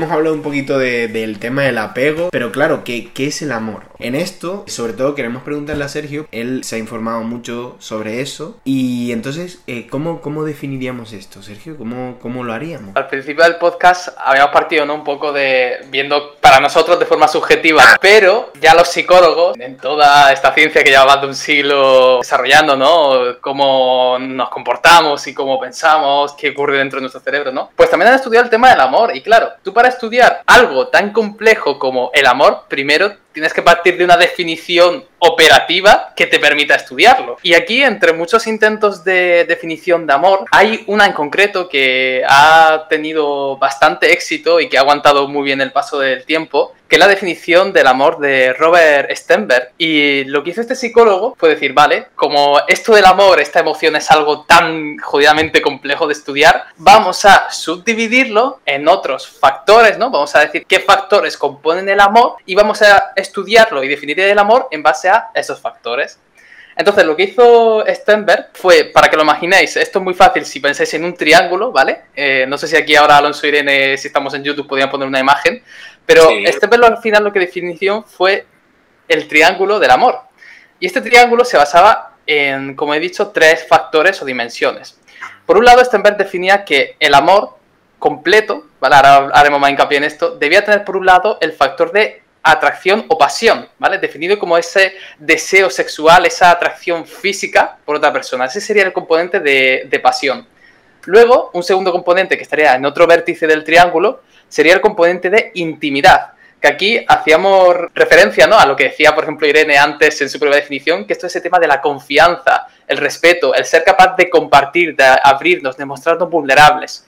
hemos hablado un poquito del tema del apego, pero claro, ¿qué, ¿qué, es el amor? En esto, sobre todo queremos preguntarle a Sergio, él se ha informado mucho sobre eso, y entonces, eh, ¿cómo, ¿cómo definiríamos esto, Sergio? ¿Cómo, ¿Cómo lo haríamos? Al principio del podcast habíamos partido ¿no? un poco de viendo para nosotros de forma subjetiva, pero ya los psicólogos, en toda esta ciencia que lleva de un siglo desarrollando, ¿no? Cómo nos comportamos y cómo pensamos, qué ocurre dentro de nuestro cerebro, ¿no? Pues también han estudiado el tema del amor, y claro, tú para estudiar algo tan complejo como el amor, primero tienes que partir de una definición operativa que te permita estudiarlo. Y aquí, entre muchos intentos de definición de amor, hay una en concreto que ha tenido bastante éxito y que ha aguantado muy bien el paso del tiempo, que es la definición del amor de Robert Stenberg. Y lo que hizo este psicólogo fue decir, vale, como esto del amor, esta emoción es algo tan jodidamente complejo de estudiar, vamos a subdividirlo en otros factores, ¿no? Vamos a decir qué factores componen el amor y vamos a estudiarlo y definir el amor en base a esos factores. Entonces, lo que hizo Stenberg fue, para que lo imaginéis, esto es muy fácil si pensáis en un triángulo, ¿vale? Eh, no sé si aquí ahora Alonso y Irene, si estamos en YouTube, podrían poner una imagen, pero Stenberg al final lo que definió fue el triángulo del amor. Y este triángulo se basaba en, como he dicho, tres factores o dimensiones. Por un lado, Stenberg definía que el amor completo, ¿vale? Ahora haremos más hincapié en esto, debía tener por un lado el factor de atracción o pasión, ¿vale? Definido como ese deseo sexual, esa atracción física por otra persona. Ese sería el componente de, pasión. Luego, un segundo componente que estaría en otro vértice del triángulo sería el componente de intimidad, que aquí hacíamos referencia ¿no? a lo que decía, por ejemplo, Irene antes en su primera definición, que esto es el tema de la confianza, el respeto, el ser capaz de compartir, de abrirnos, de mostrarnos vulnerables.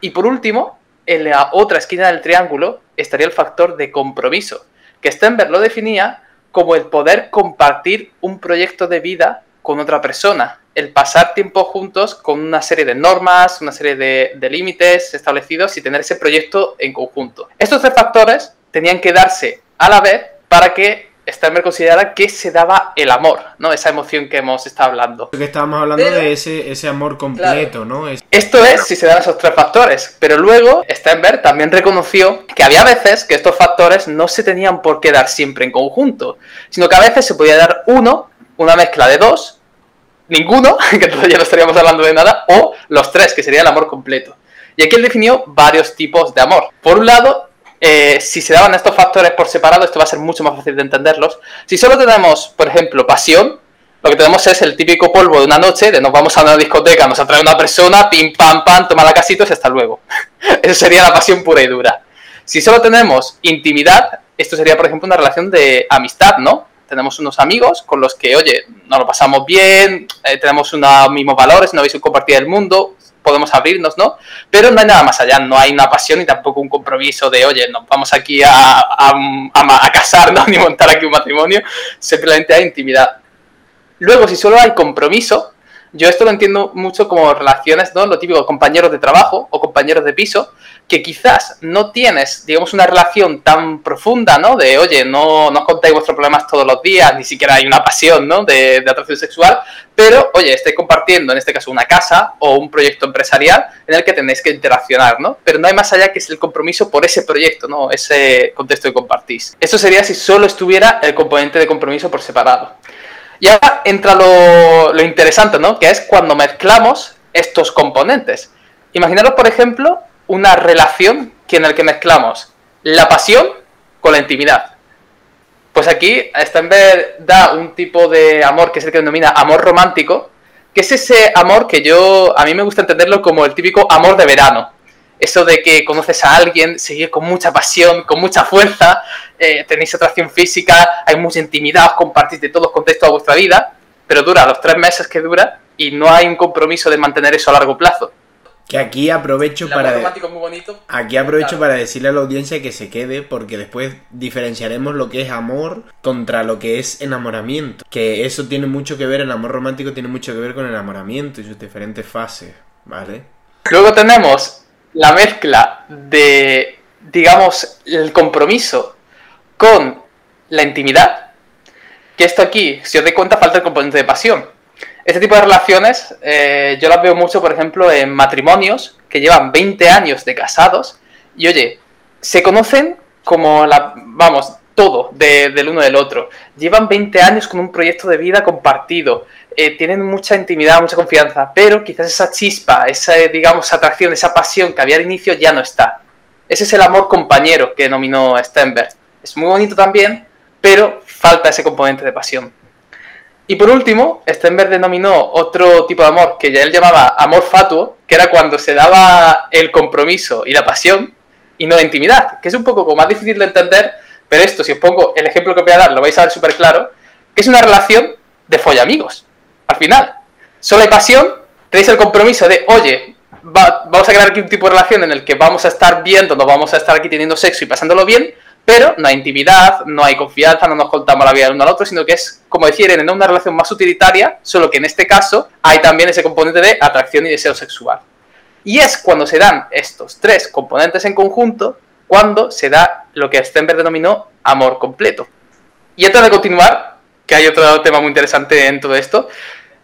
Y por último, en la otra esquina del triángulo estaría el factor de compromiso, que Stenberg lo definía como el poder compartir un proyecto de vida con otra persona, el pasar tiempo juntos con una serie de normas, una serie de, límites establecidos y tener ese proyecto en conjunto. Estos tres factores tenían que darse a la vez para que Stammer considera que se daba el amor, ¿no? Esa emoción que hemos estado hablando. Que estábamos hablando de ese, ese amor completo, ¿no? Esto es si se dan esos tres factores, pero luego Stenberg también reconoció que había veces que estos factores no se tenían por qué dar siempre en conjunto, sino que a veces se podía dar uno, una mezcla de dos, ninguno, que entonces ya no estaríamos hablando de nada, o los tres, que sería el amor completo. Y aquí él definió varios tipos de amor. Por un lado, eh, si se daban estos factores por separado, esto va a ser mucho más fácil de entenderlos. Si solo tenemos, por ejemplo, pasión, lo que tenemos es el típico polvo de una noche, de nos vamos a una discoteca, nos atrae una persona, pim, pam, pam, toma la casita y hasta luego. Eso sería la pasión pura y dura. Si solo tenemos intimidad, esto sería, por ejemplo, una relación de amistad, ¿no? Tenemos unos amigos con los que, oye, nos lo pasamos bien, eh, tenemos unos mismos valores, una visión compartida del mundo, podemos abrirnos, ¿no? Pero no hay nada más allá, no hay una pasión y tampoco un compromiso de, oye, nos vamos aquí a, a, casarnos ni montar aquí un matrimonio, simplemente hay intimidad. Luego, si solo hay compromiso, yo esto lo entiendo mucho como relaciones, ¿no? Lo típico, compañeros de trabajo o compañeros de piso, que quizás no tienes, digamos, una relación tan profunda, ¿no? De, oye, no, no os contáis vuestros problemas todos los días, ni siquiera hay una pasión, ¿no? De, atracción sexual, pero, oye, estáis compartiendo, en este caso, una casa o un proyecto empresarial en el que tenéis que interaccionar, ¿no? Pero no hay más allá que es el compromiso por ese proyecto, ¿no? Ese contexto que compartís. Eso sería si solo estuviera el componente de compromiso por separado. Y ahora entra lo, lo interesante, ¿no? Que es cuando mezclamos estos componentes. Imaginaros, por ejemplo, una relación en el que mezclamos la pasión con la intimidad. Pues aquí Stenberg da un tipo de amor que es el que denomina amor romántico, que es ese amor que yo, a mí me gusta entenderlo como el típico amor de verano. Eso de que conoces a alguien, seguir con mucha pasión, con mucha fuerza, eh, tenéis atracción física, hay mucha intimidad, compartís de todos los contextos de vuestra vida, pero dura los tres meses que dura y no hay un compromiso de mantener eso a largo plazo. Que aquí aprovecho para. Aquí aprovecho para decirle a la audiencia que se quede, porque después diferenciaremos lo que es amor contra lo que es enamoramiento. Que eso tiene mucho que ver, el amor romántico tiene mucho que ver con el enamoramiento y sus diferentes fases, ¿vale? Luego tenemos la mezcla de, digamos, el compromiso con la intimidad. Que esto aquí, si os dais cuenta, falta el componente de pasión. Este tipo de relaciones eh, yo las veo mucho, por ejemplo, en matrimonios que llevan 20 años de casados y oye, se conocen como la, vamos, todo del uno del otro. Llevan 20 años con un proyecto de vida compartido. Eh, tienen mucha intimidad, mucha confianza, pero quizás esa chispa, esa, digamos, atracción, esa pasión que había al inicio ya no está. Ese es el amor compañero que denominó Stenberg. Es muy bonito también, pero falta ese componente de pasión. Y por último, Stenberg denominó otro tipo de amor que ya él llamaba amor fatuo, que era cuando se daba el compromiso y la pasión y no la intimidad, que es un poco más difícil de entender, pero esto, si os pongo el ejemplo que voy a dar, lo vais a ver súper claro, que es una relación de follamigos. Al final, solo hay pasión, tenéis el compromiso de, oye, vamos a crear aquí un tipo de relación en el que vamos a estar viendo, nos vamos a estar aquí teniendo sexo y pasándolo bien, pero no hay intimidad, no hay confianza, no nos contamos la vida el uno al otro, sino que es, como decir, en una relación más utilitaria, solo que en este caso hay también ese componente de atracción y deseo sexual. Y es cuando se dan estos tres componentes en conjunto, cuando se da lo que Stenberg denominó amor completo. Y antes de continuar, que hay otro tema muy interesante en todo esto,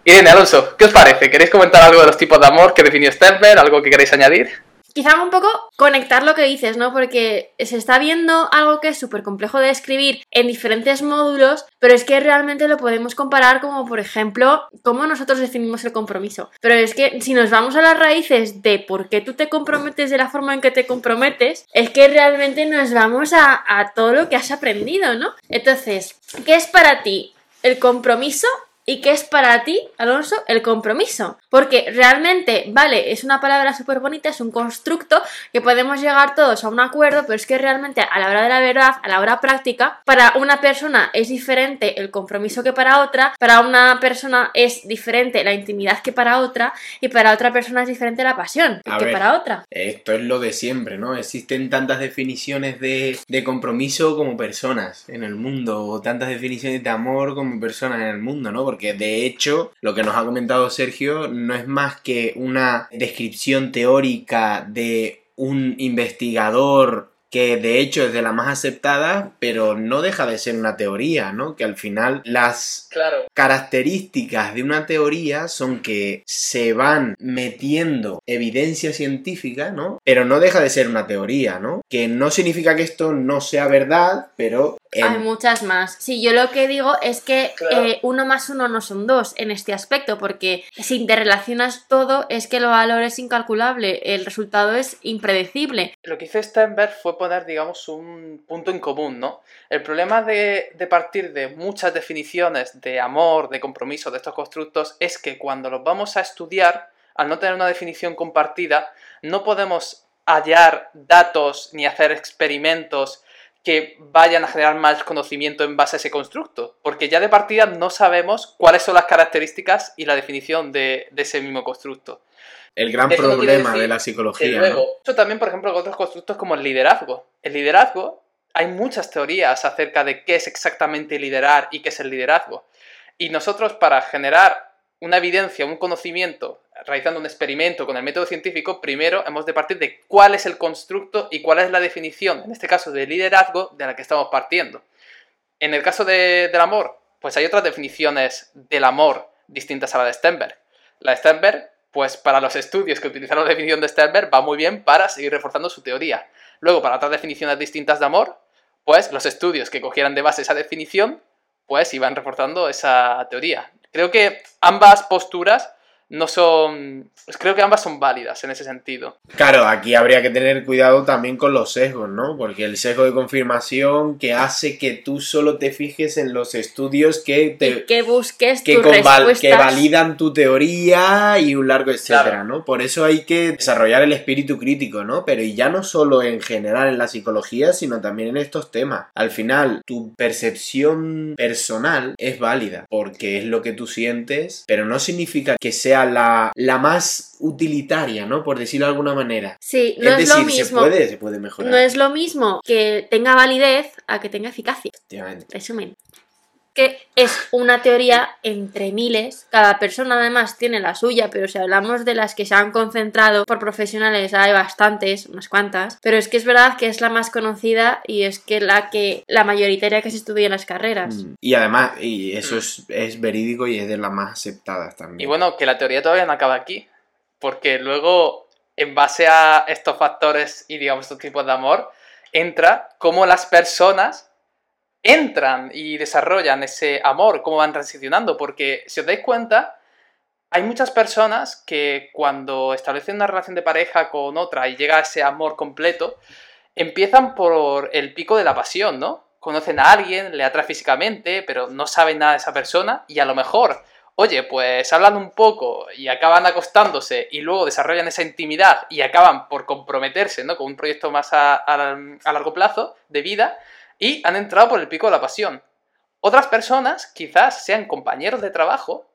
Irene Alonso, ¿qué os parece? ¿Queréis comentar algo de los tipos de amor que definió Stenberg? ¿Algo que queréis añadir? Quizá un poco conectar lo que dices, ¿no? Porque se está viendo algo que es súper complejo de escribir en diferentes módulos, pero es que realmente lo podemos comparar como, por ejemplo, cómo nosotros definimos el compromiso. Pero es que si nos vamos a las raíces de por qué tú te comprometes de la forma en que te comprometes, es que realmente nos vamos a todo lo que has aprendido, ¿no? Entonces, ¿qué es para ti el compromiso ¿Y qué es para ti, Alonso, el compromiso? Porque realmente, vale, es una palabra súper bonita, es un constructo que podemos llegar todos a un acuerdo, pero es que realmente a la hora de la verdad, a la hora práctica, para una persona es diferente el compromiso que para otra, para una persona es diferente la intimidad que para otra, y para otra persona es diferente la pasión que para otra. Esto es lo de siempre, ¿no? Existen tantas definiciones de, de compromiso como personas en el mundo, o tantas definiciones de amor como personas en el mundo, ¿no? Porque de hecho lo que nos ha comentado Sergio no es más que una descripción teórica de un investigador que de hecho es de la más aceptada, pero no deja de ser una teoría, ¿no? Que al final las características de una teoría son que se van metiendo evidencia científica, ¿no? Pero no deja de ser una teoría, ¿no? Que no significa que esto no sea verdad, pero hay muchas más. Sí, yo lo que digo es que eh, uno más uno no son dos en este aspecto, porque si te relacionas todo es que el valor es incalculable, el resultado es impredecible. Lo que hizo Steinberg fue poner, digamos, un punto en común, ¿no? El problema de, de partir de muchas definiciones de amor, de compromiso, de estos constructos, es que cuando los vamos a estudiar, al no tener una definición compartida, no podemos hallar datos ni hacer experimentos que vayan a generar más conocimiento en base a ese constructo, porque ya de partida no sabemos cuáles son las características y la definición de, ese mismo constructo. El gran problema de la psicología. luego, Eso también, por ejemplo, con otros constructos como el liderazgo. El liderazgo, hay muchas teorías acerca de qué es exactamente liderar y qué es el liderazgo. Y nosotros, para generar una evidencia, un conocimiento realizando un experimento con el método científico, primero hemos de partir de cuál es el constructo y cuál es la definición, en este caso de liderazgo, de la que estamos partiendo. En el caso del amor, pues hay otras definiciones del amor distintas a la de Stenberg. La de Stenberg, pues para los estudios que utilizaron la definición de Stenberg, va muy bien para seguir reforzando su teoría. Luego, para otras definiciones distintas de amor, pues los estudios que cogieran de base esa definición, pues iban reforzando esa teoría. Creo que ambas posturas no son... Pues creo que ambas son válidas en ese sentido. Claro, aquí habría que tener cuidado también con los sesgos, ¿no? Porque el sesgo de confirmación que hace que tú solo te fijes en los estudios que te... que busques que, que validan tu teoría y un largo etcétera, ¿no? Por eso hay que desarrollar el espíritu crítico, ¿no? Pero y ya no solo en general en la psicología, sino también en estos temas. Al final, tu percepción personal es válida porque es lo que tú sientes, pero no significa que sea la, más utilitaria, ¿no? Por decirlo de alguna manera. Sí, no es, lo mismo. Se puede, se puede mejorar. No es lo mismo que tenga validez a que tenga eficacia. Resumen que es una teoría entre miles. Cada persona además tiene la suya, pero si hablamos de las que se han concentrado por profesionales, hay bastantes, unas cuantas. Pero es que es verdad que es la más conocida y es que la que la mayoritaria que se estudia en las carreras. Mm. Y además, y eso es, es verídico y es de las más aceptadas también. Y bueno, que la teoría todavía no acaba aquí, porque luego, en base a estos factores y digamos estos tipos de amor, entra cómo las personas entran y desarrollan ese amor, cómo van transicionando, porque si os dais cuenta, hay muchas personas que cuando establecen una relación de pareja con otra y llega ese amor completo, empiezan por el pico de la pasión, ¿no? Conocen a alguien, le atrae físicamente, pero no saben nada de esa persona y a lo mejor, oye, pues hablan un poco y acaban acostándose y luego desarrollan esa intimidad y acaban por comprometerse, ¿no? Con un proyecto más a, a largo plazo de vida y han entrado por el pico de la pasión. Otras personas quizás sean compañeros de trabajo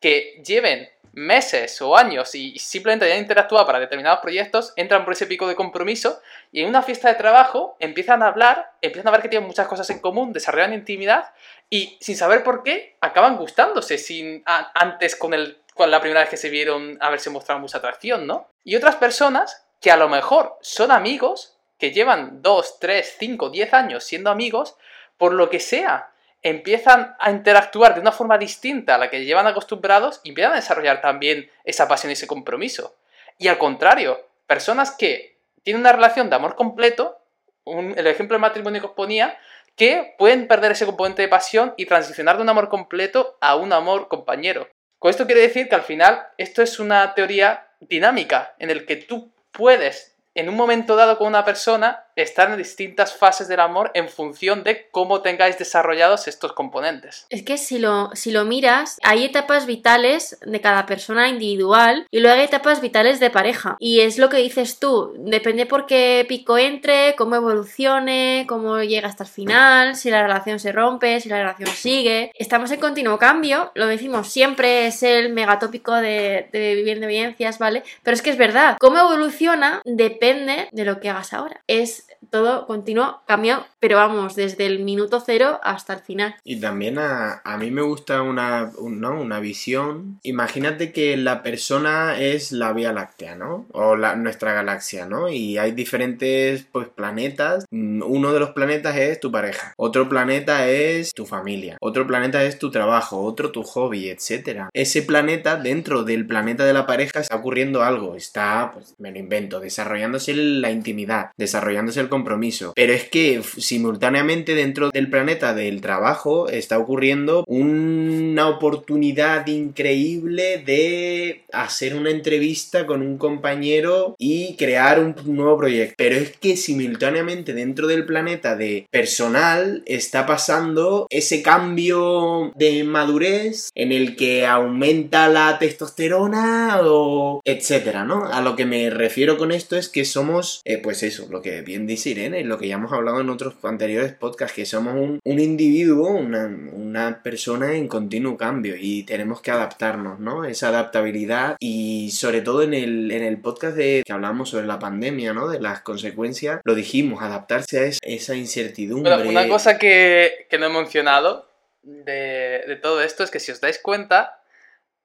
que lleven meses o años y simplemente hayan interactuado para determinados proyectos, entran por ese pico de compromiso y en una fiesta de trabajo empiezan a hablar, empiezan a ver que tienen muchas cosas en común, desarrollan intimidad y sin saber por qué acaban gustándose sin antes con, el, con la primera vez que se vieron haberse mostrado mucha atracción, ¿no? Y otras personas que a lo mejor son amigos, que llevan 2, 3, 5, 10 años siendo amigos, por lo que sea, empiezan a interactuar de una forma distinta a la que llevan acostumbrados y empiezan a desarrollar también esa pasión y ese compromiso. Y al contrario, personas que tienen una relación de amor completo, el ejemplo del matrimonio que os ponía, que pueden perder ese componente de pasión y transicionar de un amor completo a un amor compañero. Con esto quiere decir que al final esto es una teoría dinámica en el que tú puedes en un momento dado con una persona estar en distintas fases del amor en función de cómo tengáis desarrollados estos componentes. Es que si lo, si lo miras, hay etapas vitales de cada persona individual y luego hay etapas vitales de pareja. Y es lo que dices tú, depende por qué pico entre, cómo evolucione, cómo llega hasta el final, si la relación se rompe, si la relación sigue. Estamos en continuo cambio, lo decimos siempre, es el megatópico de, de viviendo evidencias, ¿vale? Pero es que es verdad, cómo evoluciona depende de lo que hagas ahora. Es todo continuo, cambio, pero vamos, desde el minuto cero hasta el final. Y también a, mí me gusta una, ¿no? una visión. Imagínate que la persona es la Vía Láctea, ¿no? O la, nuestra galaxia, ¿no? Y hay diferentes pues, planetas. Mm, uno de los planetas es tu pareja. Otro planeta es tu familia. Otro planeta es tu trabajo. Otro tu hobby, etc. Ese planeta, dentro del planeta de la pareja, está ocurriendo algo. Está, pues me lo invento, desarrollando la intimidad, desarrollándose el compromiso. Pero es que simultáneamente dentro del planeta del trabajo está ocurriendo una oportunidad increíble de hacer una entrevista con un compañero y crear un nuevo proyecto. Pero es que simultáneamente dentro del planeta de personal está pasando ese cambio de madurez en el que aumenta la testosterona o etcétera, ¿no? A lo que me refiero con esto es que somos, eh, pues eso, lo que bien dice Irene, lo que ya hemos hablado en otros anteriores podcasts, que somos un, individuo, una, persona en continuo cambio y tenemos que adaptarnos, ¿no? Esa adaptabilidad y sobre todo en el, en el podcast de que hablamos sobre la pandemia, ¿no? De las consecuencias, lo dijimos, adaptarse a esa incertidumbre. una cosa que, no he mencionado de, todo esto es que si os dais cuenta,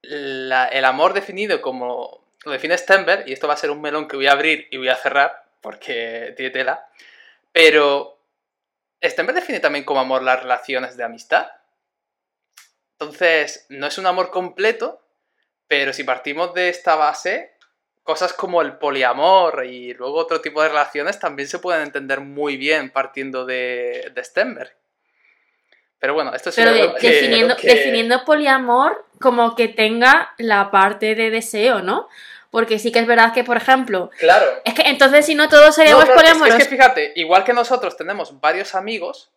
el amor definido como lo define Stenberg, y esto va a ser un melón que voy a abrir y voy a cerrar, porque tiene tela, pero Stenberg define también como amor las relaciones de amistad. Entonces, no es un amor completo, pero si partimos de esta base, cosas como el poliamor y luego otro tipo de relaciones también se pueden entender muy bien partiendo de, de Stenberg. Pero bueno, esto es Pero definiendo, definiendo poliamor como que tenga la parte de deseo, ¿no? Porque sí que es verdad que, por ejemplo. Claro. Es que entonces, si no todos seríamos poliamoros. Es, que fíjate, igual que nosotros tenemos varios amigos,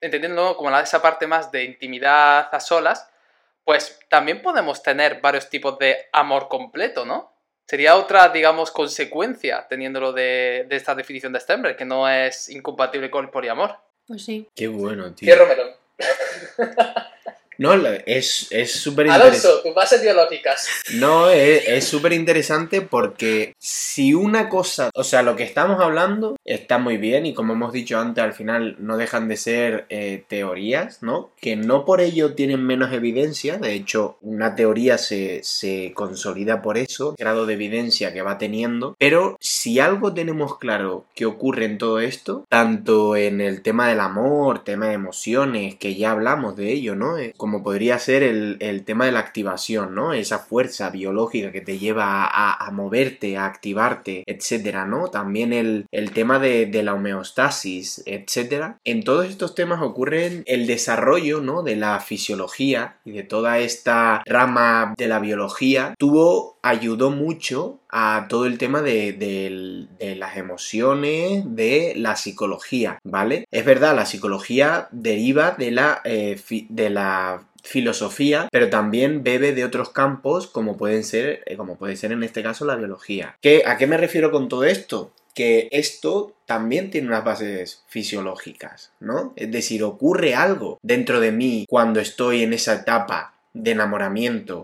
entendiendo como la, esa parte más de intimidad a solas, pues también podemos tener varios tipos de amor completo, ¿no? Sería otra, digamos, consecuencia teniéndolo de, de esta definición de Stenberg, que no es incompatible con el poliamor. Pues sí. Qué bueno, tío. Qué melón. No, es súper interesante. Alonso, tus bases biológicas. No, es súper interesante porque si una cosa, o sea, lo que estamos hablando está muy bien y como hemos dicho antes, al final no dejan de ser eh, teorías, ¿no? Que no por ello tienen menos evidencia, de hecho, una teoría se, se consolida por eso, el grado de evidencia que va teniendo, pero si algo tenemos claro que ocurre en todo esto, tanto en el tema del amor, tema de emociones, que ya hablamos de ello, ¿no? Eh, como podría ser el, tema de la activación, ¿no? Esa fuerza biológica que te lleva a, moverte, a activarte, etcétera, ¿no? También el, tema de, de, la homeostasis, etcétera. En todos estos temas ocurre el desarrollo, ¿no? De la fisiología y de toda esta rama de la biología tuvo ayudó mucho a todo el tema de, las emociones, de la psicología, ¿vale? Es verdad, la psicología deriva de la, eh, filosofía, pero también bebe de otros campos como pueden ser, eh, como puede ser en este caso la biología. ¿Qué, ¿A qué me refiero con todo esto? Que esto también tiene unas bases fisiológicas, ¿no? Es decir, ocurre algo dentro de mí cuando estoy en esa etapa de enamoramiento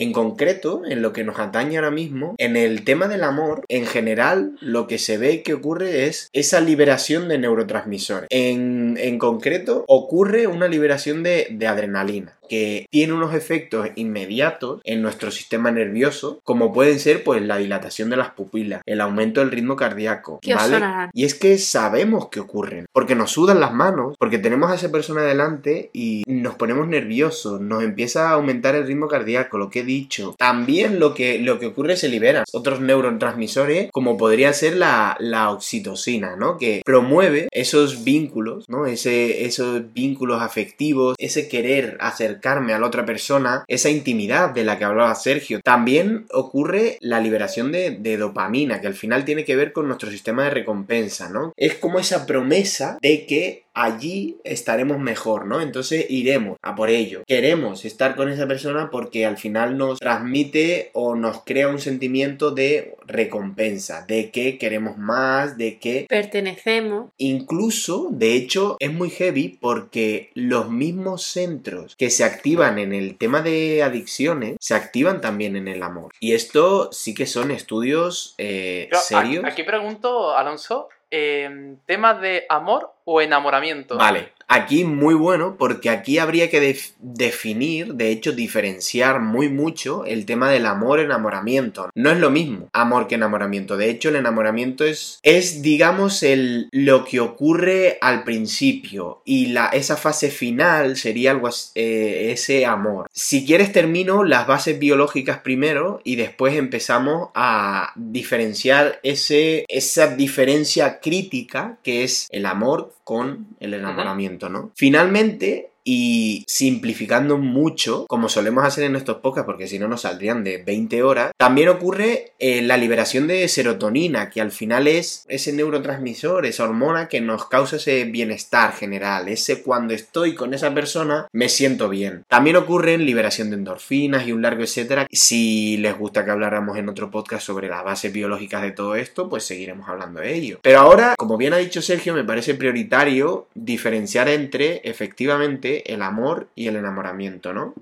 En concreto, en lo que nos atañe ahora mismo, en el tema del amor, en general, lo que se ve que ocurre es esa liberación de neurotransmisores. En, concreto, ocurre una liberación de, de adrenalina que tiene unos efectos inmediatos en nuestro sistema nervioso, como pueden ser pues la dilatación de las pupilas, el aumento del ritmo cardíaco, ¿vale? Y es que sabemos que ocurren, porque nos sudan las manos, porque tenemos a esa persona delante y nos ponemos nerviosos, nos empieza a aumentar el ritmo cardíaco, lo que dicho. También lo que, lo que ocurre se liberan otros neurotransmisores, como podría ser la, la oxitocina, ¿no? Que promueve esos vínculos, ¿no? Ese, esos vínculos afectivos, ese querer acercarme a la otra persona, esa intimidad de la que hablaba Sergio. También ocurre la liberación de, de dopamina, que al final tiene que ver con nuestro sistema de recompensa, ¿no? Es como esa promesa de que allí estaremos mejor, ¿no? Entonces iremos a por ello. Queremos estar con esa persona porque al final nos transmite o nos crea un sentimiento de recompensa, de que queremos más, de que pertenecemos. Incluso, de hecho, es muy heavy porque los mismos centros que se activan en el tema de adicciones se activan también en el amor. Y esto sí que son estudios eh, serios. Aquí pregunto, Alonso, eh, temas de amor o enamoramiento. Vale, aquí muy bueno porque aquí habría que definir, de hecho diferenciar muy mucho el tema del amor enamoramiento. No es lo mismo amor que enamoramiento. De hecho el enamoramiento es, es digamos el, lo que ocurre al principio y la, esa fase final sería algo eh, ese amor. Si quieres termino las bases biológicas primero y después empezamos a diferenciar ese, esa diferencia crítica que es el amor con el enamoramiento, ¿no? Finalmente, y simplificando mucho, como solemos hacer en estos podcasts, porque si no nos saldrían de 20 horas, también ocurre eh, la liberación de serotonina, que al final es ese neurotransmisor, esa hormona que nos causa ese bienestar general, ese cuando estoy con esa persona me siento bien. También ocurre liberación de endorfinas y un largo etcétera. Si les gusta que habláramos en otro podcast sobre las bases biológicas de todo esto, pues seguiremos hablando de ello. Pero ahora, como bien ha dicho Sergio, me parece prioritario diferenciar entre efectivamente el amor y el enamoramiento, ¿no?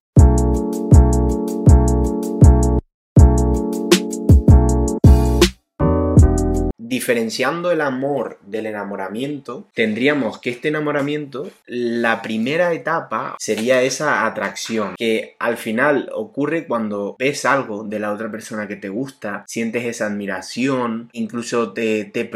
Diferenciando el amor del enamoramiento, tendríamos que este enamoramiento, la primera etapa sería esa atracción, que al final ocurre cuando ves algo de la otra persona que te gusta, sientes esa admiración, incluso te, te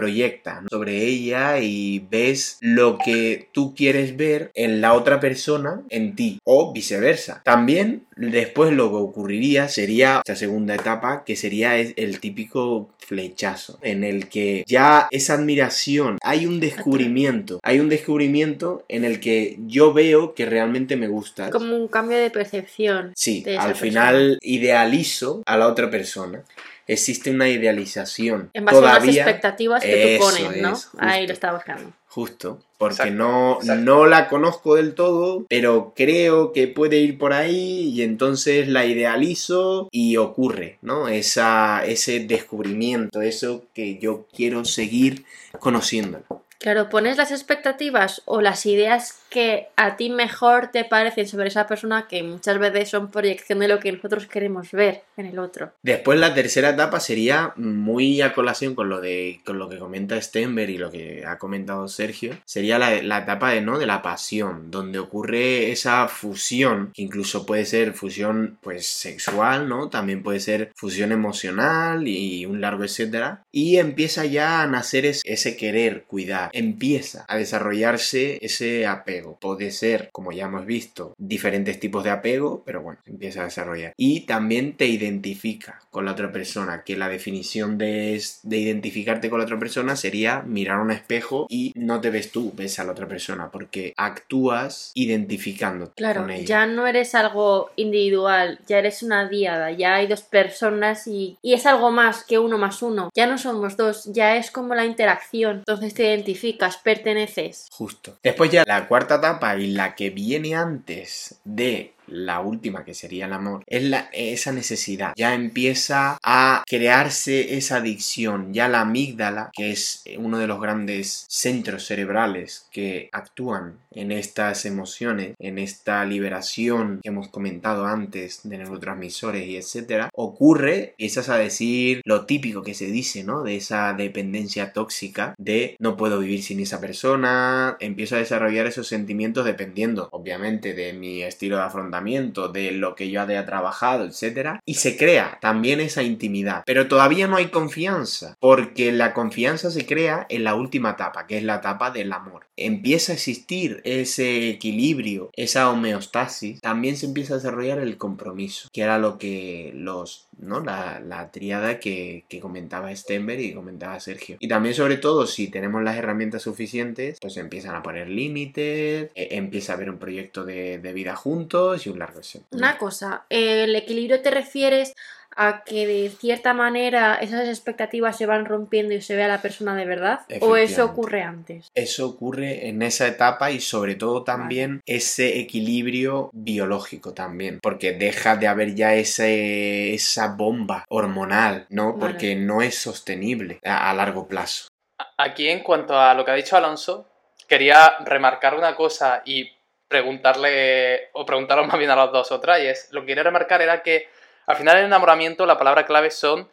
sobre ella y ves lo que tú quieres ver en la otra persona en ti o viceversa. También después lo que ocurriría sería esta segunda etapa que sería el típico flechazo en el que ya esa admiración, hay un descubrimiento, hay un descubrimiento en el que yo veo que realmente me gusta. Como un cambio de percepción. Sí, al final idealizo a la otra persona existe una idealización. En base a las expectativas que tú pones, ¿no? Ahí lo estaba buscando. Justo, porque no, no la conozco del todo, pero creo que puede ir por ahí y entonces la idealizo y ocurre, ¿no? Esa, ese descubrimiento, eso que yo quiero seguir conociéndola. Claro, pones las expectativas o las ideas que a ti mejor te parecen sobre esa persona que muchas veces son proyección de lo que nosotros queremos ver en el otro. Después la tercera etapa sería muy a colación con lo de con lo que comenta Stenberg y lo que ha comentado Sergio, sería la, la etapa de no de la pasión, donde ocurre esa fusión, que incluso puede ser fusión pues sexual, ¿no? También puede ser fusión emocional y un largo etcétera, y empieza ya a nacer ese querer cuidar, empieza a desarrollarse ese apego. Puede ser, como ya hemos visto, diferentes tipos de apego, pero bueno, empieza a desarrollar. Y también te identifica con la otra persona, que la definición de, de identificarte con la otra persona sería mirar un espejo y no te ves tú, ves a la otra persona, porque actúas identificándote claro, con ella. Ya no eres algo individual, ya eres una diada, ya hay dos personas y, y es algo más que uno más uno. Ya no somos dos, ya es como la interacción. Entonces te identificas, perteneces. Justo. Después ya la cuarta etapa y la que viene antes de la última que sería el amor, es esa necesidad. Ya empieza a crearse esa adicción. Ya la amígdala, que es uno de los grandes centros cerebrales que actúan en estas emociones, en esta liberación que hemos comentado antes de neurotransmisores y etcétera, ocurre, empiezas a decir lo típico que se dice, ¿no? De esa dependencia tóxica de no puedo vivir sin esa persona, empiezo a desarrollar esos sentimientos dependiendo, obviamente, de mi estilo de afrontamiento de lo que yo haya trabajado, etcétera, y se crea también esa intimidad. Pero todavía no hay confianza, porque la confianza se crea en la última etapa, que es la etapa del amor. Empieza a existir ese equilibrio, esa homeostasis, también se empieza a desarrollar el compromiso, que era lo que los ¿no? La, la triada que, comentaba Stenberg y comentaba Sergio. Y también, sobre todo, si tenemos las herramientas suficientes, pues empiezan a poner límites, e, empieza a haber un proyecto de, de vida juntos y un largo etcétera. Una cosa, ¿el equilibrio te refieres a que de cierta manera esas expectativas se van rompiendo y se ve a la persona de verdad? ¿O eso ocurre antes? Eso ocurre en esa etapa y sobre todo también ese equilibrio biológico también, porque deja de haber ya ese, esa bomba hormonal, ¿no? Porque no es sostenible a, a largo plazo. Aquí en cuanto a lo que ha dicho Alonso, quería remarcar una cosa y preguntarle, o preguntaros más bien a los dos otra, y es, lo que quería remarcar era que al final el enamoramiento la palabra clave son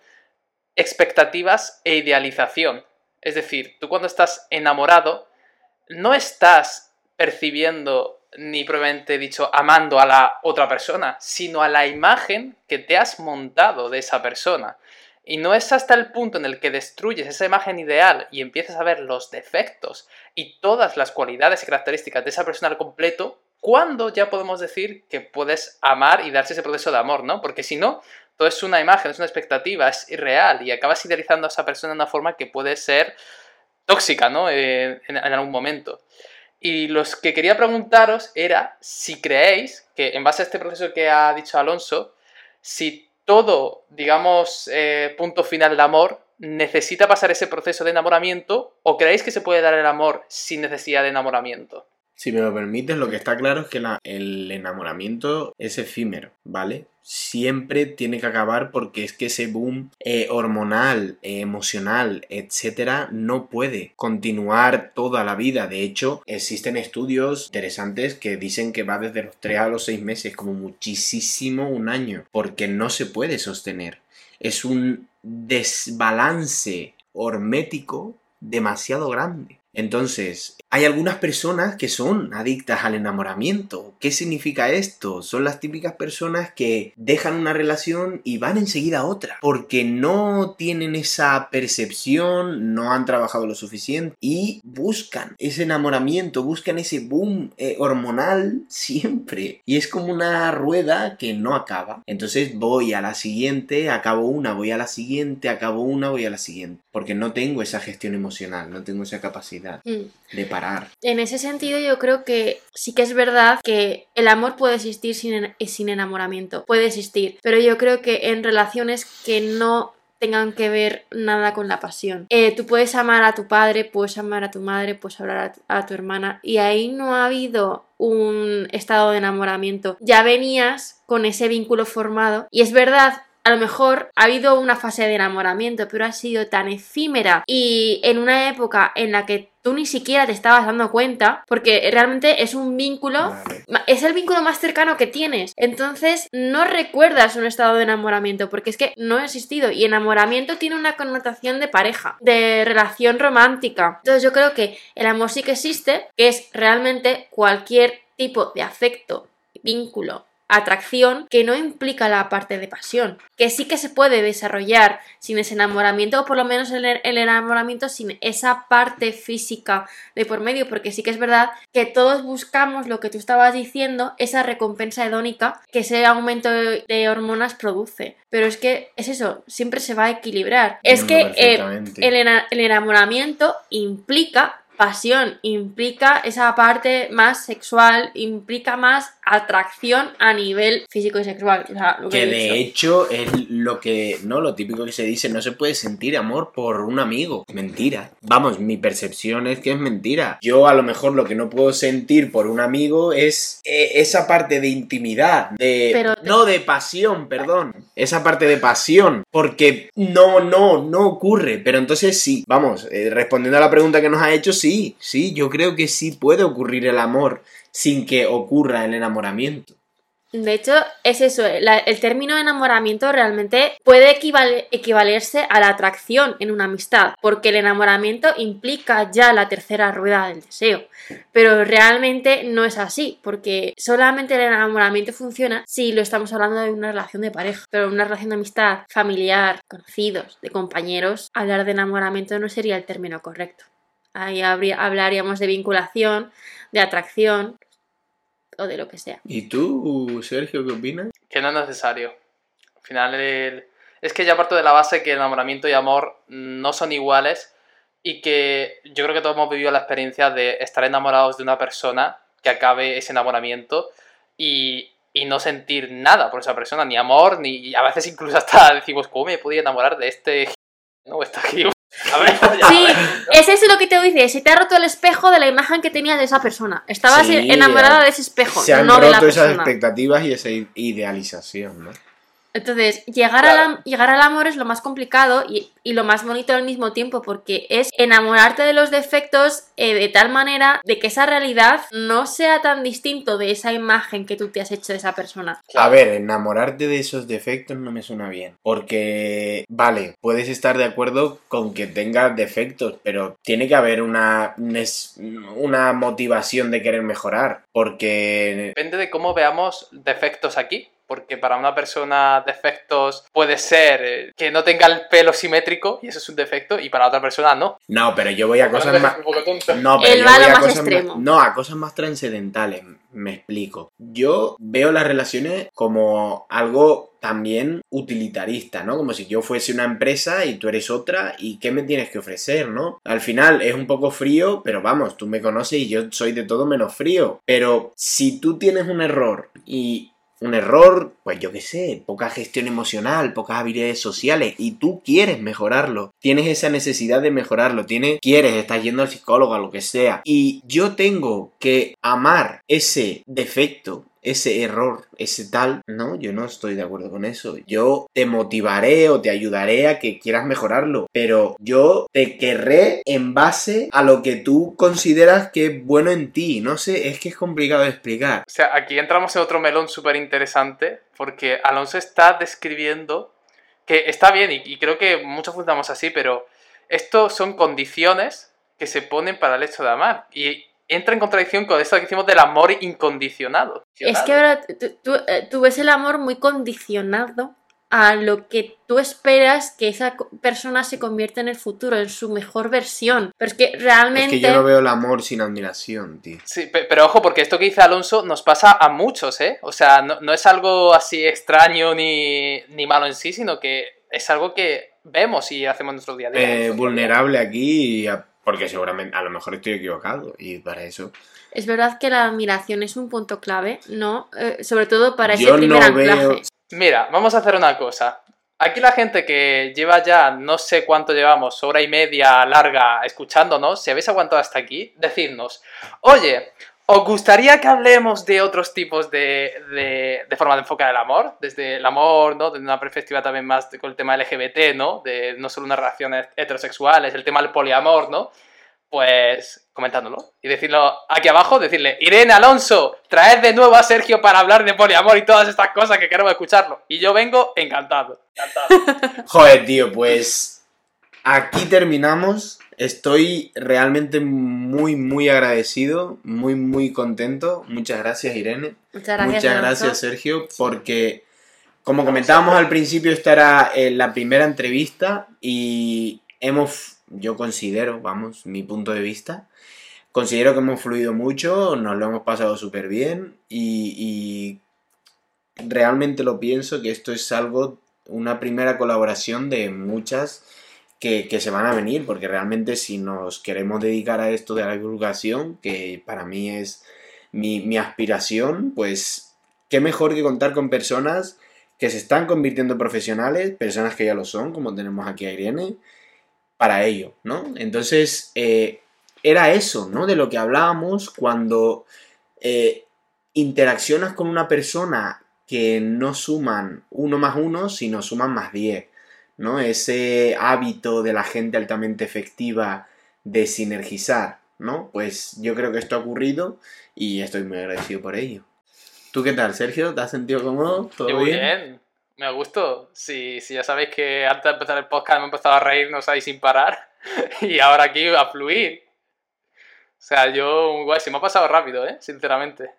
expectativas e idealización. Es decir, tú cuando estás enamorado no estás percibiendo ni probablemente dicho amando a la otra persona, sino a la imagen que te has montado de esa persona. Y no es hasta el punto en el que destruyes esa imagen ideal y empiezas a ver los defectos y todas las cualidades y características de esa persona al completo ¿cuándo ya podemos decir que puedes amar y darse ese proceso de amor, ¿no? Porque si no, todo es una imagen, es una expectativa, es irreal y acabas idealizando a esa persona de una forma que puede ser tóxica, ¿no? Eh, en, algún momento. Y lo que quería preguntaros era si creéis que, en base a este proceso que ha dicho Alonso, si todo, digamos, eh, punto final de amor necesita pasar ese proceso de enamoramiento o creéis que se puede dar el amor sin necesidad de enamoramiento. Si me lo permites, lo que está claro es que el enamoramiento es efímero, ¿vale? Siempre tiene que acabar porque es que ese boom eh, hormonal, eh, emocional, etcétera, no puede continuar toda la vida. De hecho, existen estudios interesantes que dicen que va desde los 3 a los 6 meses, como muchísimo un año, porque no se puede sostener. Es un desbalance hormético demasiado grande. Entonces, hay algunas personas que son adictas al enamoramiento. ¿Qué significa esto? Son las típicas personas que dejan una relación y van enseguida a otra, porque no tienen esa percepción, no han trabajado lo suficiente y buscan ese enamoramiento, buscan ese boom eh, hormonal siempre. Y es como una rueda que no acaba. Entonces voy a la siguiente, acabo una, voy a la siguiente, acabo una, voy a la siguiente, porque no tengo esa gestión emocional, no tengo esa capacidad mm. de en ese sentido yo creo que sí que es verdad que el amor puede existir sin, sin enamoramiento, puede existir, pero yo creo que en relaciones que no tengan que ver nada con la pasión. Eh, tú puedes amar a tu padre, puedes amar a tu madre, puedes hablar a tu, hermana y ahí no ha habido un estado de enamoramiento. Ya venías con ese vínculo formado y es verdad a lo mejor ha habido una fase de enamoramiento, pero ha sido tan efímera y en una época en la que tú ni siquiera te estabas dando cuenta, porque realmente es un vínculo, es el vínculo más cercano que tienes. Entonces no recuerdas un estado de enamoramiento, porque es que no ha existido. Y enamoramiento tiene una connotación de pareja, de relación romántica. Entonces yo creo que el amor sí que existe, que es realmente cualquier tipo de afecto, vínculo atracción que no implica la parte de pasión, que sí que se puede desarrollar sin ese enamoramiento o por lo menos el, enamoramiento sin esa parte física de por medio, porque sí que es verdad que todos buscamos lo que tú estabas diciendo, esa recompensa hedónica que ese aumento de hormonas produce. Pero es que es eso, siempre se va a equilibrar. Es que eh, el enamoramiento implica pasión, implica esa parte más sexual, implica más atracción a nivel físico y sexual. que, de hecho es lo que, no, lo típico que se dice, no se puede sentir amor por un amigo. Mentira. Vamos, mi percepción es que es mentira. Yo a lo mejor lo que no puedo sentir por un amigo es eh, esa parte de intimidad, de... No, de pasión, perdón. Esa parte de pasión. Porque no, no, no ocurre. Pero entonces sí, vamos, eh, respondiendo a la pregunta que nos ha hecho, sí, sí, yo creo que sí puede ocurrir el amor sin que ocurra el enamoramiento. De hecho, es eso, el término enamoramiento realmente puede equivalerse a la atracción en una amistad, porque el enamoramiento implica ya la tercera rueda del deseo, pero realmente no es así, porque solamente el enamoramiento funciona si lo estamos hablando de una relación de pareja, pero una relación de amistad, familiar, conocidos, de compañeros, hablar de enamoramiento no sería el término correcto. Ahí hablaríamos de vinculación, de atracción o de lo que sea. ¿Y tú, Sergio, qué opinas? Que no es necesario. Al final, es que ya parto de la base que enamoramiento y amor no son iguales y que yo creo que todos hemos vivido la experiencia de estar enamorados de una persona que acabe ese enamoramiento y, y no sentir nada por esa persona, ni amor, ni a veces incluso hasta decimos, ¿cómo me podía enamorar de este no, esta sí, es eso lo que te dice. Se te ha roto el espejo de la imagen que tenías de esa persona. Estabas enamorada de ese espejo. Se han roto esas expectativas y esa idealización, ¿no? Entonces, llegar, llegar al amor es lo más complicado y, lo más bonito al mismo tiempo, porque es enamorarte de los defectos eh, de tal manera de que esa realidad no sea tan distinto de esa imagen que tú te has hecho de esa persona. A ver, enamorarte de esos defectos no me suena bien, porque, vale, puedes estar de acuerdo con que tenga defectos, pero tiene que haber una, una motivación de querer mejorar, porque... Depende de cómo veamos defectos aquí porque para una persona defectos puede ser eh, que no tenga el pelo simétrico y eso es un defecto y para otra persona no. No, pero yo voy a cosas más No, pero yo voy a cosas extremo. no, a cosas más trascendentales, me explico. Yo veo las relaciones como algo también utilitarista, ¿no? Como si yo fuese una empresa y tú eres otra y qué me tienes que ofrecer, ¿no? Al final es un poco frío, pero vamos, tú me conoces y yo soy de todo menos frío. Pero si tú tienes un error y un error, pues yo qué sé, poca gestión emocional, pocas habilidades sociales y tú quieres mejorarlo, tienes esa necesidad de mejorarlo, tienes, quieres, estás yendo al psicólogo, a lo que sea, y yo tengo que amar ese defecto ese error, ese tal, no, yo no estoy de acuerdo con eso. Yo te motivaré o te ayudaré a que quieras mejorarlo, pero yo te querré en base a lo que tú consideras que es bueno en ti. No sé, es que es complicado de explicar. O sea, aquí entramos en otro melón súper interesante porque Alonso está describiendo que está bien y, creo que muchos funcionamos así, pero esto son condiciones que se ponen para el hecho de amar. Y entra en contradicción con esto que decimos del amor incondicionado. Es que ahora eh, tú, ves el amor muy condicionado a lo que tú esperas que esa persona se convierta en el futuro, en su mejor versión. Pero es que realmente... Es que yo no veo el amor sin admiración, tío. Sí, pero ojo, porque esto que dice Alonso nos pasa a muchos, ¿eh? O sea, no, es algo así extraño ni, malo en sí, sino que es algo que vemos y hacemos nuestro día a día. Eh, vulnerable aquí y porque seguramente, a lo mejor estoy equivocado y para eso. Es verdad que la admiración es un punto clave, ¿no? Eh, sobre todo para ese primer anclaje. Mira, vamos a hacer una cosa. Aquí la gente que lleva ya no sé cuánto llevamos, hora y media larga escuchándonos, si habéis aguantado hasta aquí, decidnos, oye, ¿Os gustaría que hablemos de otros tipos de, forma de enfocar el amor? Desde el amor, ¿no? Desde una perspectiva también más con el tema LGBT, ¿no? De no solo unas relaciones heterosexuales, el tema del poliamor, ¿no? Pues comentándolo y decirlo aquí abajo, decirle, Irene Alonso, traed de nuevo a Sergio para hablar de poliamor y todas estas cosas que queremos escucharlo. Y yo vengo encantado. encantado. Joder, tío, pues aquí terminamos. Estoy realmente muy, muy agradecido, muy, muy contento. Muchas gracias, Irene. Muchas gracias, Muchas gracias Sergio, porque como comentábamos al principio, esta era eh, la primera entrevista y hemos, yo considero, vamos, mi punto de vista, considero que hemos fluido mucho, nos lo hemos pasado súper bien y, y realmente lo pienso que esto es algo, una primera colaboración de muchas que, se van a venir, porque realmente si nos queremos dedicar a esto de la divulgación, que para mí es mi, aspiración, pues qué mejor que contar con personas que se están convirtiendo en profesionales, personas que ya lo son, como tenemos aquí a Irene, para ello, ¿no? Entonces, eh, era eso, ¿no? De lo que hablábamos cuando eh, interaccionas con una persona que no suman uno más uno, sino suman más diez. ¿No? Ese hábito de la gente altamente efectiva de sinergizar, ¿no? Pues yo creo que esto ha ocurrido y estoy muy agradecido por ello. ¿Tú qué tal, Sergio? ¿Te has sentido cómodo? ¿Todo muy bien? Me gustó. Si, ya sabéis que antes de empezar el podcast me he empezado a reírnos ahí sin parar y ahora aquí a fluir. O sea, yo, guay, se me ha pasado rápido, ¿eh? Sinceramente.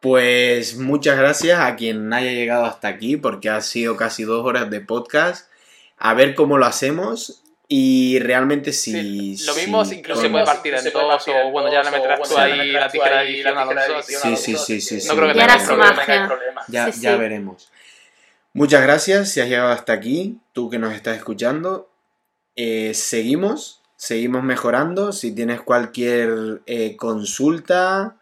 Pues muchas gracias a quien haya llegado hasta aquí, porque ha sido casi dos horas de podcast. A ver cómo lo hacemos y realmente si. lo mismo incluso se puede partir en dos, o bueno, ya le meterás tú ahí la tijera de edición Sí, sí, sí, sí. No creo que tenga problema. Ya, ya veremos. Muchas gracias si has llegado hasta aquí, tú que nos estás escuchando. Eh, seguimos, seguimos mejorando. Si tienes cualquier eh, consulta,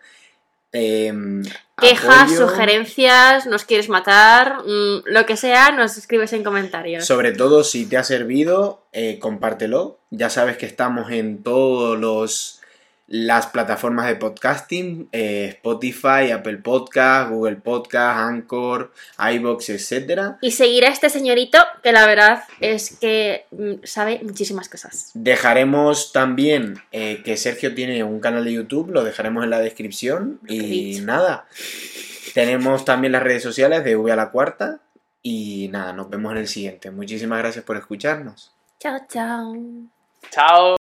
Em, Quejas, sugerencias, nos quieres matar, mm, lo que sea, nos escribes en comentarios. Sobre todo si te ha servido, eh, compártelo. Ya sabes que estamos en todos los las plataformas de podcasting, eh, Spotify, Apple Podcast, Google Podcast, Anchor, iBox, etc. Y seguir a este señorito, que la verdad es que mm, sabe muchísimas cosas. Dejaremos también eh, que Sergio tiene un canal de YouTube, lo dejaremos en la descripción. Y nada, tenemos también las redes sociales de V a la cuarta. Y nada, nos vemos en el siguiente. Muchísimas gracias por escucharnos. Chao, chao. Chao.